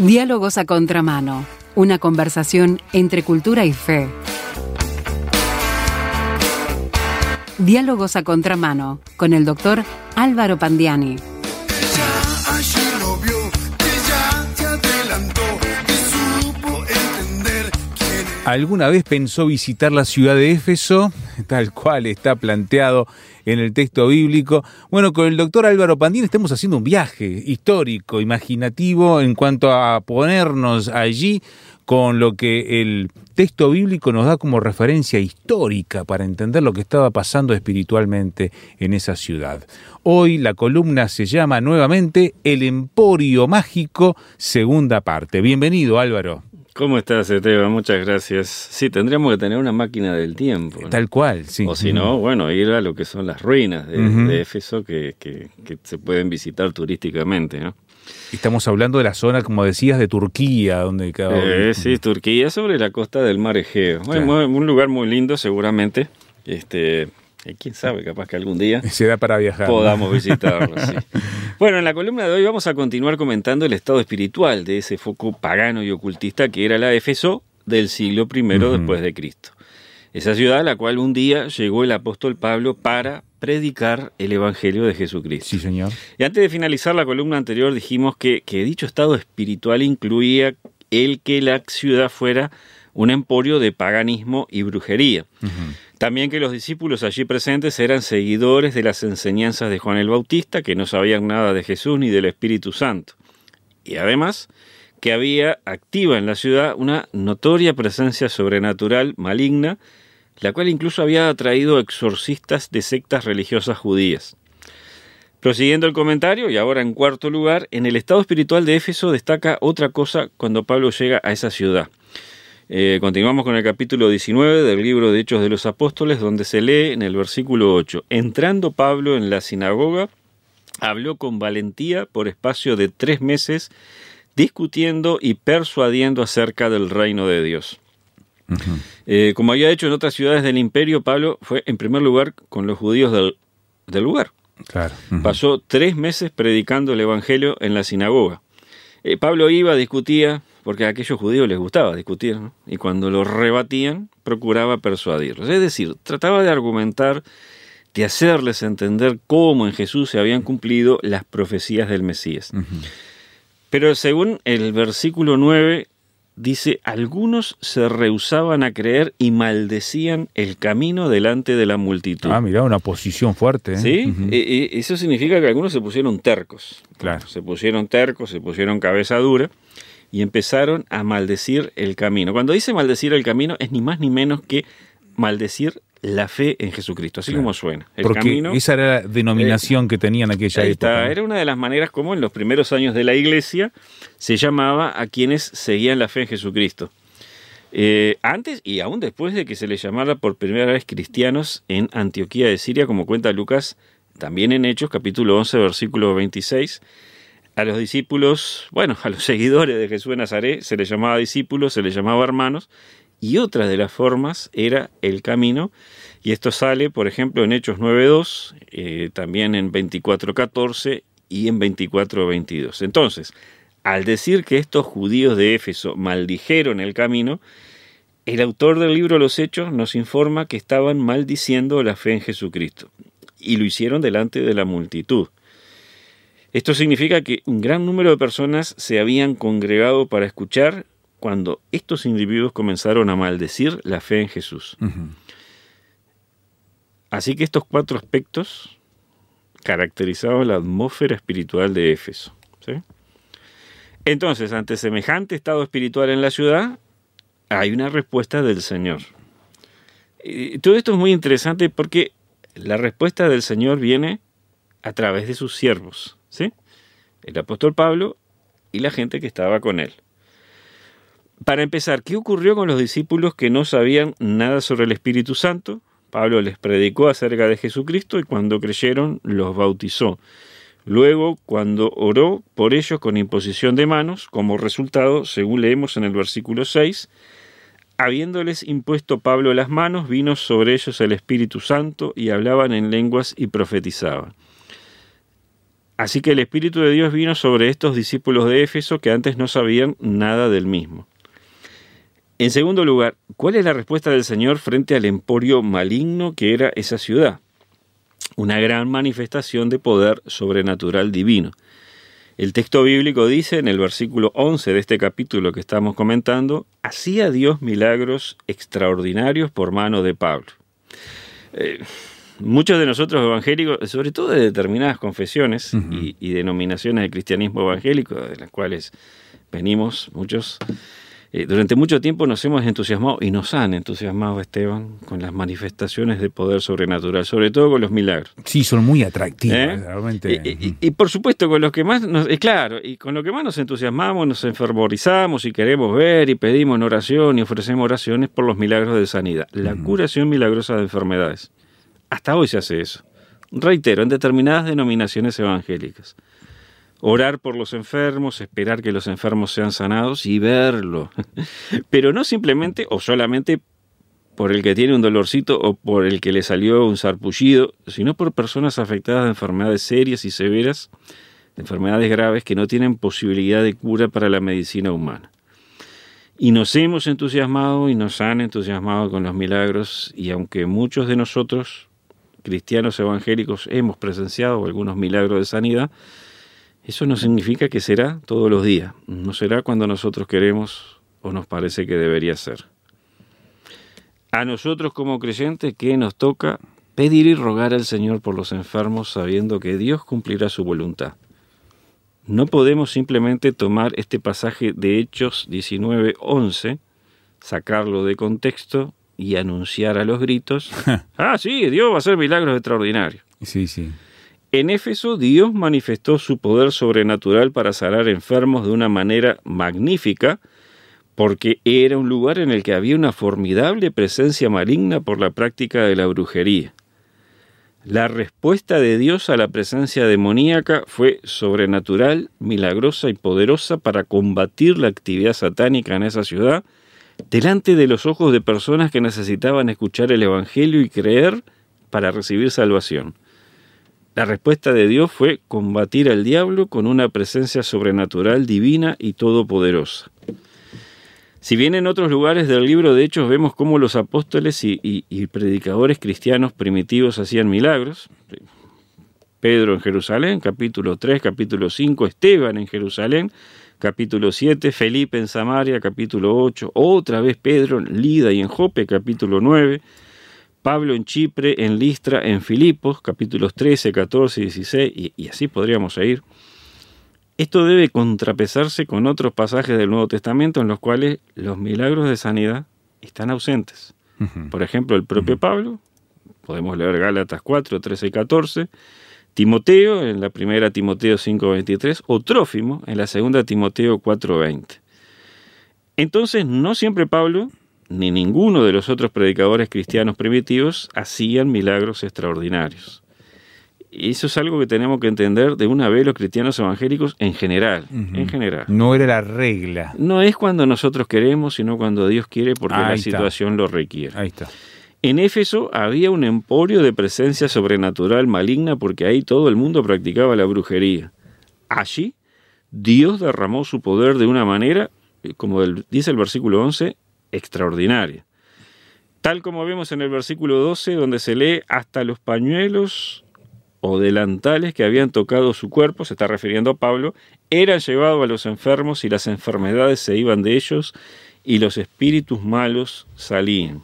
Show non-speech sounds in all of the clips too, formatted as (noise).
Diálogos a contramano, una conversación entre cultura y fe. Diálogos a contramano con el doctor Álvaro Pandiani. ¿Alguna vez pensó visitar la ciudad de Éfeso, tal cual está planteado en el texto bíblico? Bueno, con el doctor Álvaro Pandín estamos haciendo un viaje histórico, imaginativo, en cuanto a ponernos allí con lo que el texto bíblico nos da como referencia histórica para entender lo que estaba pasando espiritualmente en esa ciudad. Hoy la columna se llama nuevamente El Emporio Mágico, segunda parte. Bienvenido Álvaro. ¿Cómo estás, Esteban? Muchas gracias. Sí, tendríamos que tener una máquina del tiempo. ¿no? Tal cual, sí. O si no, bueno, ir a lo que son las ruinas de, de Éfeso que, que- que se pueden visitar turísticamente. ¿no? Estamos hablando de la zona, como decías, de Turquía, donde quedaba. Eh, sí, Turquía sobre la costa del mar Egeo. Claro. un lugar muy lindo seguramente. Este, y quién sabe, capaz que algún día (laughs) Se da para viajar. ¿no? podamos visitarlo. sí. (laughs) Bueno, en la columna de hoy vamos a continuar comentando el estado espiritual de ese foco pagano y ocultista que era la Éfeso del siglo I Ujú. después de Cristo. Esa ciudad a la cual un día llegó el apóstol Pablo para predicar el Evangelio de Jesucristo. Sí, señor. Y antes de finalizar la columna anterior dijimos que, que dicho estado espiritual incluía el que la ciudad fuera un emporio de paganismo y brujería. También que los discípulos allí presentes eran seguidores de las enseñanzas de Juan el Bautista, que no sabían nada de Jesús ni del Espíritu Santo. Y además que había activa en la ciudad una notoria presencia sobrenatural maligna, la cual incluso había atraído exorcistas de sectas religiosas judías. Prosiguiendo el comentario, y ahora en cuarto lugar, en el estado espiritual de Éfeso destaca otra cosa cuando Pablo llega a esa ciudad. Eh, continuamos con el capítulo 19 del libro de Hechos de los Apóstoles, donde se lee en el versículo 8, entrando Pablo en la sinagoga, habló con valentía por espacio de tres meses, discutiendo y persuadiendo acerca del reino de Dios. Eh, como había hecho en otras ciudades del imperio, Pablo fue en primer lugar con los judíos del, del lugar. Claro. Pasó tres meses predicando el Evangelio en la sinagoga. Eh, Pablo iba, discutía, porque a aquellos judíos les gustaba discutir, ¿no? y cuando los rebatían, procuraba persuadirlos. Es decir, trataba de argumentar, de hacerles entender cómo en Jesús se habían cumplido las profecías del Mesías. Pero según el versículo 9, dice, algunos se rehusaban a creer y maldecían el camino delante de la multitud. Ah, mira, una posición fuerte. ¿eh? ¿Sí? E- e- eso significa que algunos se pusieron tercos. Claro. Se pusieron tercos, se pusieron cabeza dura y empezaron a maldecir el camino. Cuando dice maldecir el camino es ni más ni menos que maldecir la fe en Jesucristo, así Claro. como suena. El Porque camino esa era la denominación que tenían aquella época. está. ¿no? Era una de las maneras como en los primeros años de la iglesia se llamaba a quienes seguían la fe en Jesucristo. Eh, antes y aún después de que se les llamara por primera vez cristianos en Antioquía de Siria, como cuenta Lucas, también en Hechos, capítulo 11, versículo 26, a los discípulos, bueno, a los (laughs) seguidores de Jesús de Nazaret se les llamaba discípulos, se les llamaba hermanos, y otra de las formas era el camino, y esto sale, por ejemplo, en Hechos 9.2, eh, también en 24.14 y en 24.22. Entonces, al decir que estos judíos de Éfeso maldijeron el camino, el autor del libro Los Hechos nos informa que estaban maldiciendo la fe en Jesucristo, y lo hicieron delante de la multitud. Esto significa que un gran número de personas se habían congregado para escuchar cuando estos individuos comenzaron a maldecir la fe en Jesús. Así que estos cuatro aspectos caracterizaban la atmósfera espiritual de Éfeso. ¿sí? Entonces, ante semejante estado espiritual en la ciudad, hay una respuesta del Señor. Y todo esto es muy interesante porque la respuesta del Señor viene a través de sus siervos, ¿sí? El apóstol Pablo y la gente que estaba con él. Para empezar, ¿qué ocurrió con los discípulos que no sabían nada sobre el Espíritu Santo? Pablo les predicó acerca de Jesucristo y cuando creyeron los bautizó. Luego, cuando oró por ellos con imposición de manos, como resultado, según leemos en el versículo 6, habiéndoles impuesto Pablo las manos, vino sobre ellos el Espíritu Santo y hablaban en lenguas y profetizaban. Así que el Espíritu de Dios vino sobre estos discípulos de Éfeso que antes no sabían nada del mismo. En segundo lugar, ¿cuál es la respuesta del Señor frente al emporio maligno que era esa ciudad? Una gran manifestación de poder sobrenatural divino. El texto bíblico dice en el versículo 11 de este capítulo que estamos comentando, hacía Dios milagros extraordinarios por mano de Pablo. Eh, muchos de nosotros evangélicos, sobre todo de determinadas confesiones y, y denominaciones de cristianismo evangélico, de las cuales venimos muchos, eh, durante mucho tiempo nos hemos entusiasmado y nos han entusiasmado, Esteban, con las manifestaciones de poder sobrenatural, sobre todo con los milagros. Sí, son muy atractivos, ¿Eh? realmente. Y, y- y por supuesto, con los que más nos, eh, claro, y con lo que más nos entusiasmamos, nos enfervorizamos y queremos ver y pedimos en oración y ofrecemos oraciones por los milagros de sanidad, la curación milagrosa de enfermedades. Hasta hoy se hace eso. Reitero, en determinadas denominaciones evangélicas. Orar por los enfermos, esperar que los enfermos sean sanados y verlo. (laughs) Pero no simplemente o solamente por el que tiene un dolorcito o por el que le salió un sarpullido, sino por personas afectadas de enfermedades serias y severas, de enfermedades graves que no tienen posibilidad de cura para la medicina humana. Y nos hemos entusiasmado y nos han entusiasmado con los milagros y aunque muchos de nosotros, cristianos evangélicos, hemos presenciado algunos milagros de sanidad, eso no significa que será todos los días, no será cuando nosotros queremos o nos parece que debería ser. A nosotros como creyentes, ¿qué nos toca? Pedir y rogar al Señor por los enfermos sabiendo que Dios cumplirá su voluntad. No podemos simplemente tomar este pasaje de Hechos 19:11, sacarlo de contexto y anunciar a los gritos, (laughs) ah, sí, Dios va a hacer milagros extraordinarios. Sí, sí. En Éfeso, Dios manifestó su poder sobrenatural para sanar enfermos de una manera magnífica, porque era un lugar en el que había una formidable presencia maligna por la práctica de la brujería. La respuesta de Dios a la presencia demoníaca fue sobrenatural, milagrosa y poderosa para combatir la actividad satánica en esa ciudad, delante de los ojos de personas que necesitaban escuchar el Evangelio y creer para recibir salvación. La respuesta de Dios fue combatir al diablo con una presencia sobrenatural, divina y todopoderosa. Si bien en otros lugares del libro de Hechos vemos cómo los apóstoles y, predicadores cristianos primitivos hacían milagros, Pedro en Jerusalén, capítulo 3, capítulo 5, Esteban en Jerusalén, capítulo 7, Felipe en Samaria, capítulo 8, otra vez Pedro en Lida y en Jope, capítulo 9, Pablo en Chipre, en Listra, en Filipos, capítulos 13, 14 y 16, y, y así podríamos seguir. Esto debe contrapesarse con otros pasajes del Nuevo Testamento en los cuales los milagros de sanidad están ausentes. Ujú. Por ejemplo, el propio Pablo, podemos leer Gálatas 4, 13 y 14, Timoteo en la primera Timoteo 5, 23, o Trófimo en la segunda Timoteo 4, 20. Entonces, no siempre Pablo ni ninguno de los otros predicadores cristianos primitivos hacían milagros extraordinarios. Y eso es algo que tenemos que entender de una vez los cristianos evangélicos en general, en general. No era la regla. No es cuando nosotros queremos, sino cuando Dios quiere porque Ahí la está. situación lo requiere. Ahí está. En Éfeso había un emporio de presencia sobrenatural maligna porque ahí todo el mundo practicaba la brujería. Allí Dios derramó su poder de una manera, eh, como dice el versículo 11, extraordinaria. Tal como vemos en el versículo 12, donde se lee hasta los pañuelos o delantales que habían tocado su cuerpo, se está refiriendo a Pablo, eran llevados a los enfermos y las enfermedades se iban de ellos y los espíritus malos salían.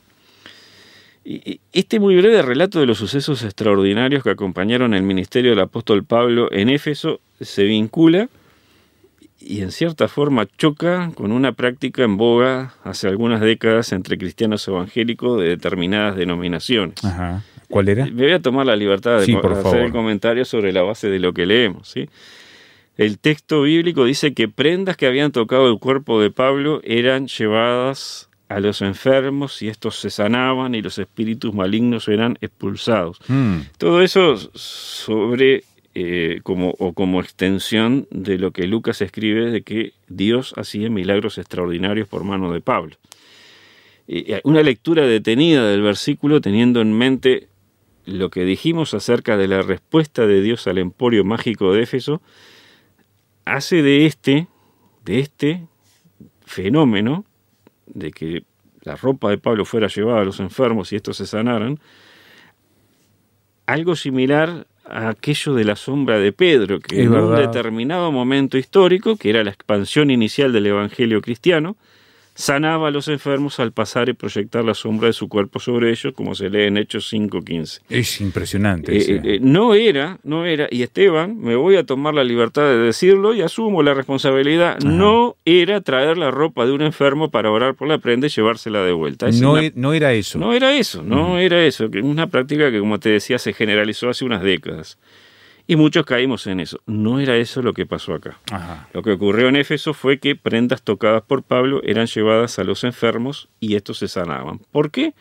Este muy breve relato de los sucesos extraordinarios que acompañaron el ministerio del apóstol Pablo en Éfeso se vincula y en cierta forma choca con una práctica en boga hace algunas décadas entre cristianos evangélicos de determinadas denominaciones. Ajá. ¿Cuál era? Me voy a tomar la libertad de Sí, hacer favor. el comentario sobre la base de lo que leemos. ¿sí? El texto bíblico dice que prendas que habían tocado el cuerpo de Pablo eran llevadas a los enfermos y estos se sanaban y los espíritus malignos eran expulsados. Mm, Todo eso sobre eh, como, o como extensión de lo que Lucas escribe de que Dios hacía milagros extraordinarios por mano de Pablo. Y, eh, una lectura detenida del versículo teniendo en mente lo que dijimos acerca de la respuesta de Dios al emporio mágico de Éfeso hace de este, de este fenómeno, de que la ropa de Pablo fuera llevada a los enfermos y estos se sanaran, algo similar aquello de la sombra de Pedro, que Es en un determinado momento histórico, que era la expansión inicial del Evangelio cristiano, sanaba a los enfermos al pasar y proyectar la sombra de su cuerpo sobre ellos, como se lee en Hechos 5.15. Es impresionante. Eh, eh, eh, no era, no era, y Esteban, me voy a tomar la libertad de decirlo y asumo la responsabilidad, no era traer la ropa de un enfermo para orar por la prenda y llevársela de vuelta. Es no, una- e- no era eso. no era eso, no era eso, que es una práctica que, como te decía, se generalizó hace unas décadas. Y muchos caímos en eso. No era eso lo que pasó acá. Ajá. Lo que ocurrió en Éfeso fue que prendas tocadas por Pablo eran llevadas a los enfermos y estos se sanaban. ¿Por qué?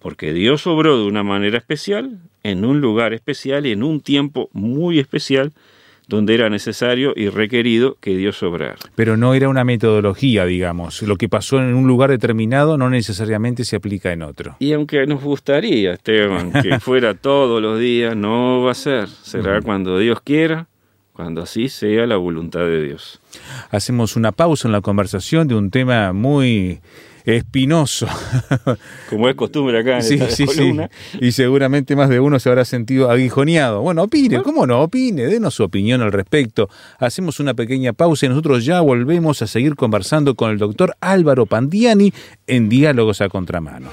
Porque Dios obró de una manera especial, en un lugar especial y en un tiempo muy especial, donde era necesario y requerido que Dios obrara. Pero no era una metodología, digamos. Lo que pasó en un lugar determinado no necesariamente se aplica en otro. Y aunque nos gustaría, Esteban, que (laughs) fuera todos los días, no va a ser. Será cuando Dios quiera, cuando así sea la voluntad de Dios. Hacemos una pausa en la conversación de un tema muy espinoso. Como es costumbre acá en Sí, esta sí, sí. columna. Y seguramente más de uno se habrá sentido aguijoneado. Bueno, opine, ¿cómo no? Opine, denos su opinión al respecto. Hacemos una pequeña pausa y nosotros ya volvemos a seguir conversando con el doctor Álvaro Pandiani en Diálogos a Contramano.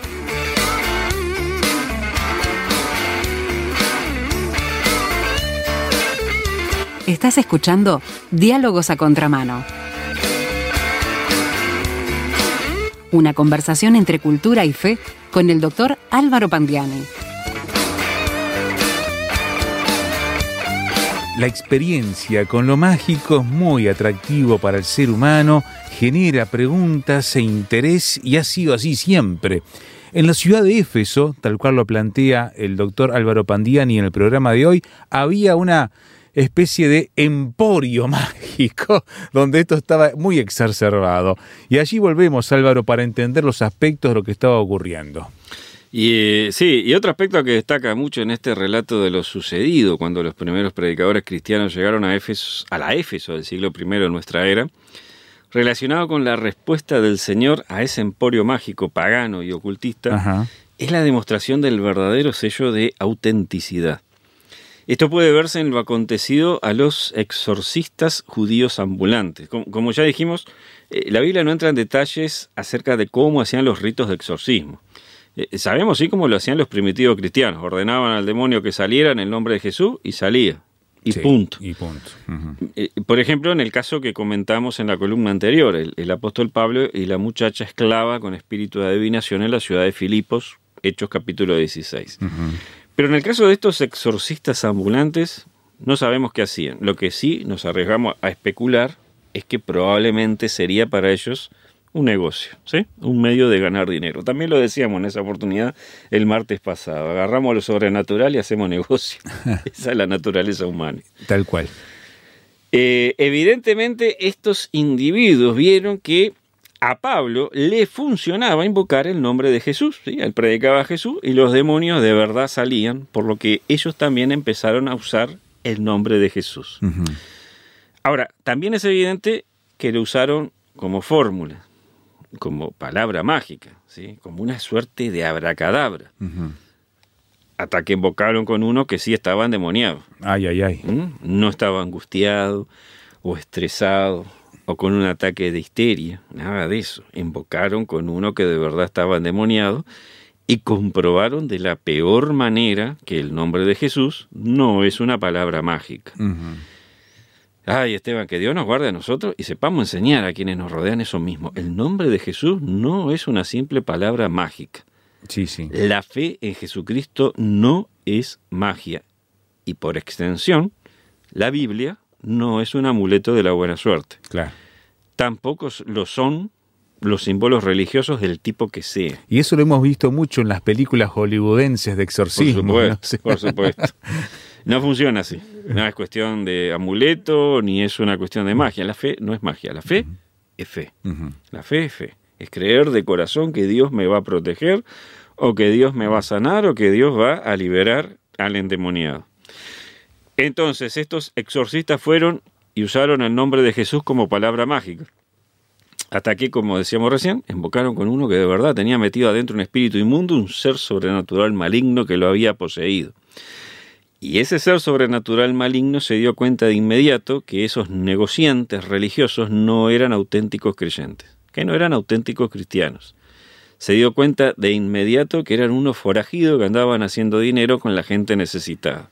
Estás escuchando Diálogos a Contramano. Una conversación entre cultura y fe con el doctor Álvaro Pandiani. La experiencia con lo mágico es muy atractivo para el ser humano, genera preguntas e interés y ha sido así siempre. En la ciudad de Éfeso, tal cual lo plantea el doctor Álvaro Pandiani en el programa de hoy, había una especie de emporio (laughs) mágico donde esto estaba muy exacerbado. Y allí volvemos, Álvaro, para entender los aspectos de lo que estaba ocurriendo. Y eh, sí, y otro aspecto que destaca mucho en este relato de lo sucedido cuando los primeros predicadores cristianos llegaron a Éfeso, a la Éfeso del siglo I de nuestra era, relacionado con la respuesta del Señor a ese emporio mágico pagano y ocultista, Ajá. es la demostración del verdadero sello de autenticidad. Esto puede verse en lo acontecido a los exorcistas judíos ambulantes. Como, como ya dijimos, eh, la Biblia no entra en detalles acerca de cómo hacían los ritos de exorcismo. Eh, sabemos sí cómo lo hacían los primitivos cristianos. Ordenaban al demonio que saliera en el nombre de Jesús y salía. Y Sí, punto. Y punto. Eh, por ejemplo, en el caso que comentamos en la columna anterior, el, el apóstol Pablo y la muchacha esclava con espíritu de adivinación en la ciudad de Filipos, Hechos capítulo 16. Pero en el caso de estos exorcistas ambulantes, no sabemos qué hacían. Lo que sí nos arriesgamos a especular es que probablemente sería para ellos un negocio, ¿sí? Un medio de ganar dinero. También lo decíamos en esa oportunidad el martes pasado. Agarramos lo sobrenatural y hacemos negocio. (laughs) Esa es la naturaleza humana. Tal cual. Eh, evidentemente estos individuos vieron que a Pablo le funcionaba invocar el nombre de Jesús. ¿sí? Él predicaba a Jesús y los demonios de verdad salían, por lo que ellos también empezaron a usar el nombre de Jesús. Ahora, también es evidente que lo usaron como fórmula, como palabra mágica, ¿sí? como una suerte de abracadabra, hasta que invocaron con uno que sí estaba endemoniado. Ay, ay, ay. ¿Mm? No estaba angustiado o estresado o con un ataque de histeria, nada de eso. Invocaron con uno que de verdad estaba endemoniado y comprobaron de la peor manera que el nombre de Jesús no es una palabra mágica. Ay, Esteban, que Dios nos guarde a nosotros y sepamos enseñar a quienes nos rodean eso mismo. El nombre de Jesús no es una simple palabra mágica. Sí, sí. La fe en Jesucristo no es magia. Y por extensión, la Biblia no es un amuleto de la buena suerte. Claro. Tampoco lo son los símbolos religiosos del tipo que sea. Y eso lo hemos visto mucho en las películas hollywoodenses de Por exorcismo. supuesto, ¿no? Por supuesto. No funciona así. No es cuestión de amuleto ni es una cuestión de magia. La fe no es magia. La fe es fe. La fe es fe. Es creer de corazón que Dios me va a proteger o que Dios me va a sanar, o que Dios va a liberar al endemoniado. Entonces estos exorcistas fueron y usaron el nombre de Jesús como palabra mágica. Hasta que, como decíamos recién, invocaron con uno que de verdad tenía metido adentro un espíritu inmundo, un ser sobrenatural maligno que lo había poseído. Y ese ser sobrenatural maligno se dio cuenta de inmediato que esos negociantes religiosos no eran auténticos creyentes, que no eran auténticos cristianos. Se dio cuenta de inmediato que eran unos forajidos que andaban haciendo dinero con la gente necesitada.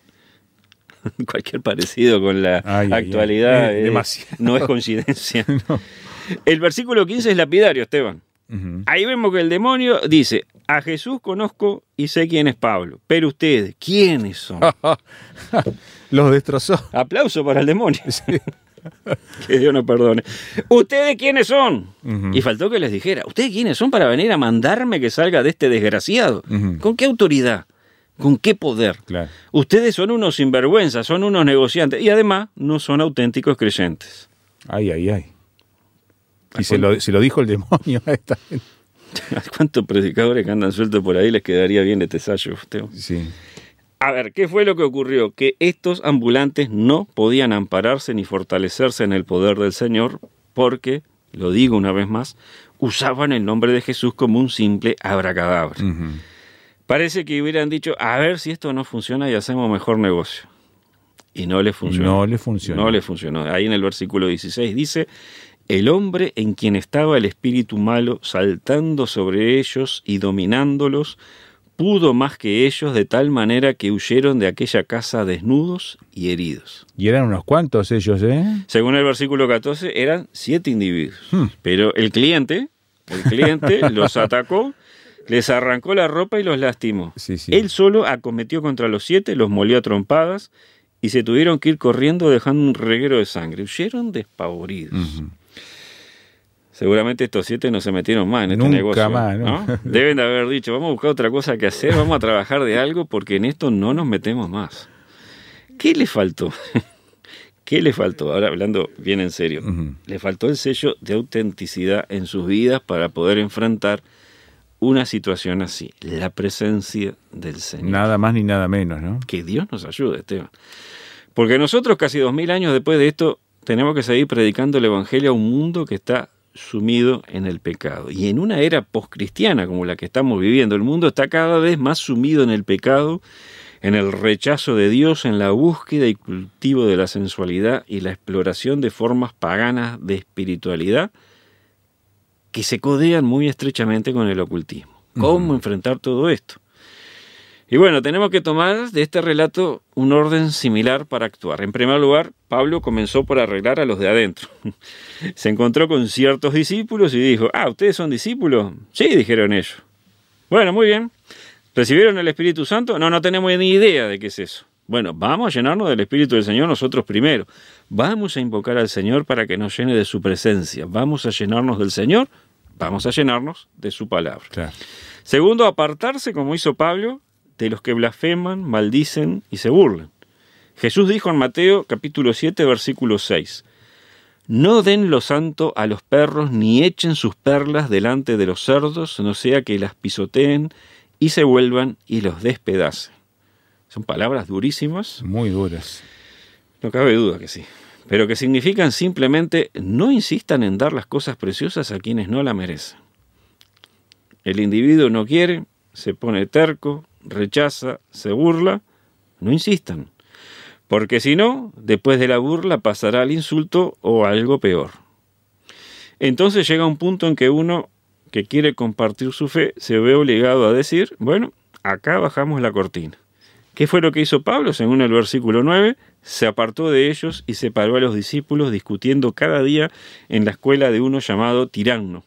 (laughs) Cualquier parecido con la Ay, ay, ay. actualidad Eh, es- no es coincidencia. (laughs) El versículo 15 es lapidario, Esteban. Ahí vemos que el demonio dice, a Jesús conozco y sé quién es Pablo, pero ustedes, ¿quiénes son? (laughs) Los destrozó. Aplauso para el demonio. que Dios nos perdone. ¿Ustedes quiénes son? Y faltó que les dijera, ¿ustedes quiénes son para venir a mandarme que salga de este desgraciado? ¿Con qué autoridad? ¿Con qué poder? Claro. Ustedes son unos sinvergüenzas, son unos negociantes y además no son auténticos creyentes. Ay, ay, ay. Y se lo, se lo dijo el demonio a esta gente. ¿A (laughs) cuántos predicadores que andan sueltos por ahí les quedaría bien este sallo? Sí. A ver, ¿qué fue lo que ocurrió? Que estos ambulantes no podían ampararse ni fortalecerse en el poder del Señor porque, lo digo una vez más, usaban el nombre de Jesús como un simple abracadabra. Parece que hubieran dicho, a ver si esto no funciona y hacemos mejor negocio. Y no le funcionó. No le funcionó. No le funcionó. Ahí en el versículo 16 dice, el hombre en quien estaba el espíritu malo saltando sobre ellos y dominándolos, pudo más que ellos de tal manera que huyeron de aquella casa desnudos y heridos. Y eran unos cuantos ellos, ¿eh? Según el versículo 14, eran siete individuos. Hmm. Pero el cliente, el cliente (laughs) los atacó, les arrancó la ropa y los lastimó. Sí, sí. Él solo acometió contra los siete, los molió a trompadas y se tuvieron que ir corriendo dejando un reguero de sangre. Huyeron despavoridos. Seguramente estos siete no se metieron más en este Nunca negocio. más, ¿no? (laughs) Deben de haber dicho, vamos a buscar otra cosa que hacer, vamos a trabajar de algo porque en esto no nos metemos más. ¿Qué le faltó? (laughs) ¿Qué le faltó? Ahora hablando bien en serio. Ujú. Le faltó el sello de autenticidad en sus vidas para poder enfrentar una situación así. La presencia del Señor. Nada más ni nada menos, ¿no? Que Dios nos ayude, Esteban. Porque nosotros, casi dos mil años después de esto, tenemos que seguir predicando el Evangelio a un mundo que está sumido en el pecado. Y en una era poscristiana como la que estamos viviendo, el mundo está cada vez más sumido en el pecado, en el rechazo de Dios, en la búsqueda y cultivo de la sensualidad y la exploración de formas paganas de espiritualidad que se codean muy estrechamente con el ocultismo. ¿Cómo enfrentar todo esto? Y bueno, tenemos que tomar de este relato un orden similar para actuar. En primer lugar, Pablo comenzó por arreglar a los de adentro. (laughs) Se encontró con ciertos discípulos y dijo, ah, ¿ustedes son discípulos? Sí, dijeron ellos. Bueno, muy bien. ¿Recibieron el Espíritu Santo? No, no tenemos ni idea de qué es eso. Bueno, vamos a llenarnos del Espíritu del Señor nosotros primero. Vamos a invocar al Señor para que nos llene de su presencia. Vamos a llenarnos del Señor. Vamos a llenarnos de su palabra. Claro. Segundo, apartarse, como hizo Pablo, de los que blasfeman, maldicen y se burlan. Jesús dijo en Mateo capítulo 7, versículo 6, No den lo santo a los perros, ni echen sus perlas delante de los cerdos, no sea que las pisoteen y se vuelvan y los despedacen. Son palabras durísimas, Muy duras. no cabe duda que sí, pero que significan simplemente no insistan en dar las cosas preciosas a quienes no la merecen. El individuo no quiere, se pone terco, rechaza, se burla, no insistan, porque si no, después de la burla pasará al insulto o algo peor. Entonces llega un punto en que uno que quiere compartir su fe se ve obligado a decir, bueno, acá bajamos la cortina. ¿Qué fue lo que hizo Pablo? Según el versículo 9, se apartó de ellos y separó a los discípulos discutiendo cada día en la escuela de uno llamado Tiranno.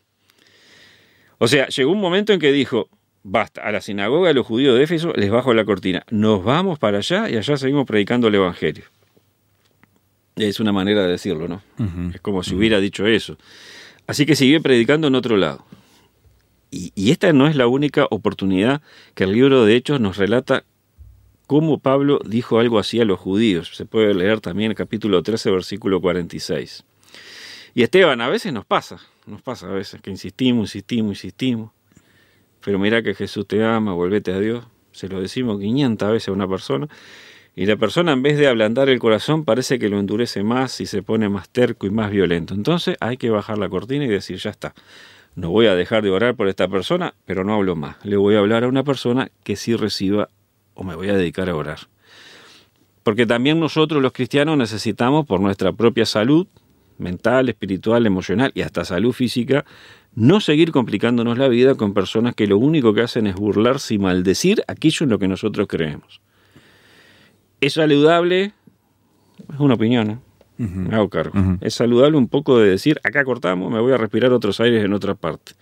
O sea, llegó un momento en que dijo, basta, a la sinagoga de los judíos de Éfeso les bajo la cortina, nos vamos para allá y allá seguimos predicando el Evangelio. Es una manera de decirlo, ¿no? Es como si hubiera dicho eso. Así que siguió predicando en otro lado. Y, y esta no es la única oportunidad que el libro de Hechos nos relata cómo Pablo dijo algo así a los judíos. Se puede leer también el capítulo 13, versículo 46. Y Esteban, a veces nos pasa, nos pasa a veces que insistimos, insistimos, insistimos. pero mira que Jesús te ama, volvete a Dios. Se lo decimos 500 veces a una persona. Y la persona en vez de ablandar el corazón parece que lo endurece más y se pone más terco y más violento. Entonces hay que bajar la cortina y decir, ya está. No voy a dejar de orar por esta persona, pero no hablo más. Le voy a hablar a una persona que sí reciba o me voy a dedicar a orar. Porque también nosotros los cristianos necesitamos por nuestra propia salud mental, espiritual, emocional y hasta salud física, no seguir complicándonos la vida con personas que lo único que hacen es burlarse y maldecir aquello en lo que nosotros creemos. ¿Es saludable? Es una opinión, ¿eh? me hago cargo. Es saludable un poco de decir, acá cortamos, me voy a respirar otros aires en otra parte.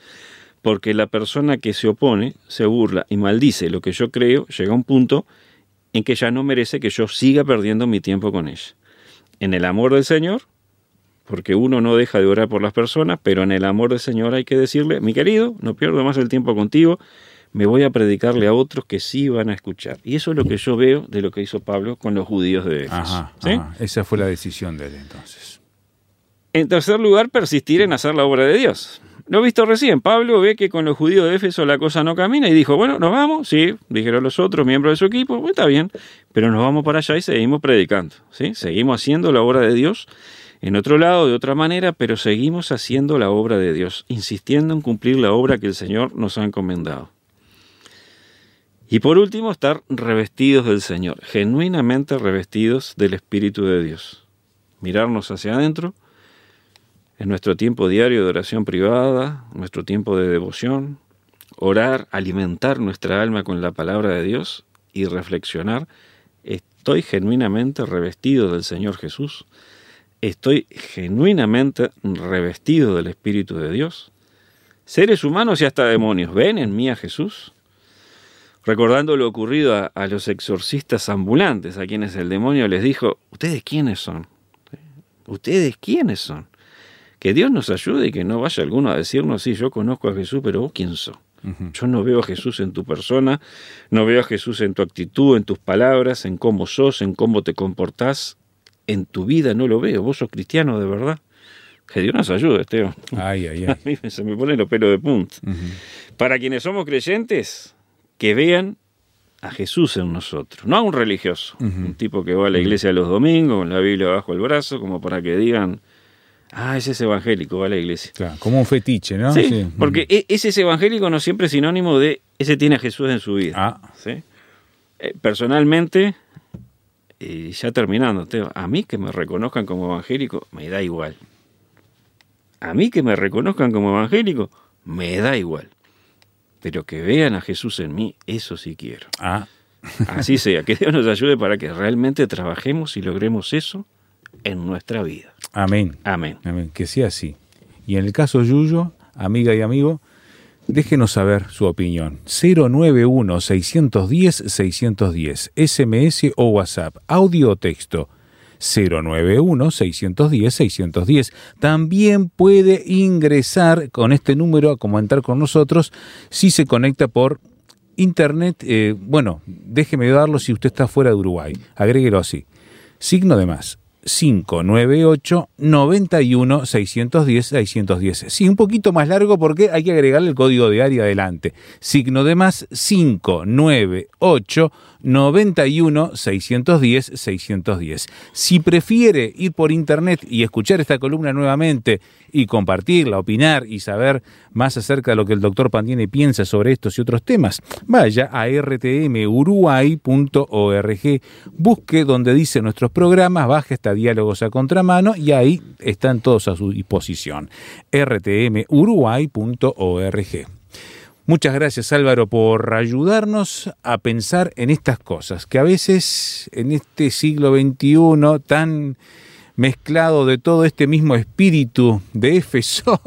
Porque la persona que se opone, se burla y maldice lo que yo creo, llega a un punto en que ya no merece que yo siga perdiendo mi tiempo con ella. En el amor del Señor, porque uno no deja de orar por las personas, pero en el amor del Señor hay que decirle, mi querido, no pierdo más el tiempo contigo, me voy a predicarle a otros que sí van a escuchar. Y eso es lo que yo veo de lo que hizo Pablo con los judíos de Éfeso. Ajá, ¿sí? ajá. Esa fue la decisión de él entonces. En tercer lugar, persistir en hacer la obra de Dios. Lo visto recién, Pablo ve que con los judíos de Éfeso la cosa no camina y dijo, bueno, nos vamos, sí, dijeron los otros miembros de su equipo, está bien, pero nos vamos para allá y seguimos predicando, ¿sí? Seguimos haciendo la obra de Dios en otro lado, de otra manera, pero seguimos haciendo la obra de Dios, insistiendo en cumplir la obra que el Señor nos ha encomendado. Y por último, estar revestidos del Señor, genuinamente revestidos del Espíritu de Dios. Mirarnos hacia adentro, en nuestro tiempo diario de oración privada, nuestro tiempo de devoción, orar, alimentar nuestra alma con la palabra de Dios y reflexionar, ¿estoy genuinamente revestido del Señor Jesús? ¿Estoy genuinamente revestido del Espíritu de Dios? Seres humanos y hasta demonios, ¿ven en mí a Jesús? Recordando lo ocurrido a, a los exorcistas ambulantes, a quienes el demonio les dijo, ¿ustedes quiénes son? ¿Ustedes quiénes son? Que Dios nos ayude y que no vaya alguno a decirnos, sí, yo conozco a Jesús, pero vos quién sos. Yo no veo a Jesús en tu persona, no veo a Jesús en tu actitud, en tus palabras, en cómo sos, en cómo te comportás. En tu vida no lo veo. Vos sos cristiano de verdad. Que Dios nos ayude, Esteban. Ay, ay, (laughs) A ay. mí se me ponen los pelos de punta. Para quienes somos creyentes, que vean a Jesús en nosotros, no a un religioso, un tipo que va a la iglesia los domingos con la Biblia bajo el brazo, como para que digan, ah, ese es evangélico, va a la iglesia. Claro, como un fetiche, ¿no? Sí, porque e- ese es evangélico no siempre es sinónimo de ese tiene a Jesús en su vida. Ah, ¿sí? Eh, personalmente, y ya terminando, Teo, a mí que me reconozcan como evangélico, me da igual. A mí que me reconozcan como evangélico, me da igual. Pero que vean a Jesús en mí, eso sí quiero. ah. Así sea, que Dios nos ayude para que realmente trabajemos y logremos eso en nuestra vida. Amén. Amén. Amén. Que sea así. Y en el caso Yuyo, amiga y amigo, déjenos saber su opinión. 091-610-610, SMS o WhatsApp, audio o texto. 091-610-610. También puede ingresar con este número a comentar con nosotros si se conecta por internet. eh, bueno, déjeme darlo si usted está fuera de Uruguay. Agréguelo así. Signo de más. 598 91 610 610. Sí, un poquito más largo porque hay que agregarle el código de área adelante. Signo de más 598 91 610 610. Si prefiere ir por internet y escuchar esta columna nuevamente y compartirla, opinar y saber más acerca de lo que el doctor Pandiene piensa sobre estos y otros temas, vaya a rtmuruguay.org, busque donde dice nuestros programas, baje hasta diálogos a contramano y ahí están todos a su disposición. rtmuruguay.org. Muchas gracias Álvaro por ayudarnos a pensar en estas cosas, que a veces en este siglo XXI tan mezclado de todo este mismo espíritu de Éfeso,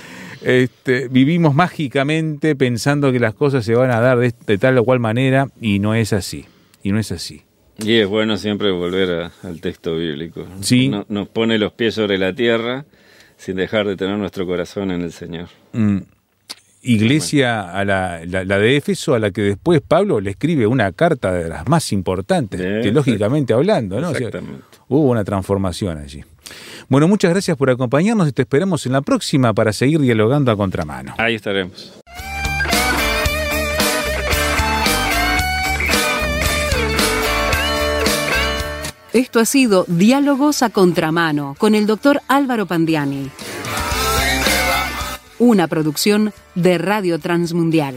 (laughs) este, vivimos mágicamente pensando que las cosas se van a dar de, de tal o cual manera y no es así, y no es así. Y es bueno siempre volver a- al texto bíblico. Sí. No- nos pone los pies sobre la tierra sin dejar de tener nuestro corazón en el Señor. Mm, iglesia, a la, de Éfeso, a la que después Pablo le escribe una carta de las más importantes, teológicamente hablando, ¿no? Hubo una transformación allí. Bueno, muchas gracias por acompañarnos y te esperamos en la próxima para seguir dialogando a contramano. Ahí estaremos. Esto ha sido Diálogos a Contramano con el doctor Álvaro Pandiani. Una producción de Radio Transmundial.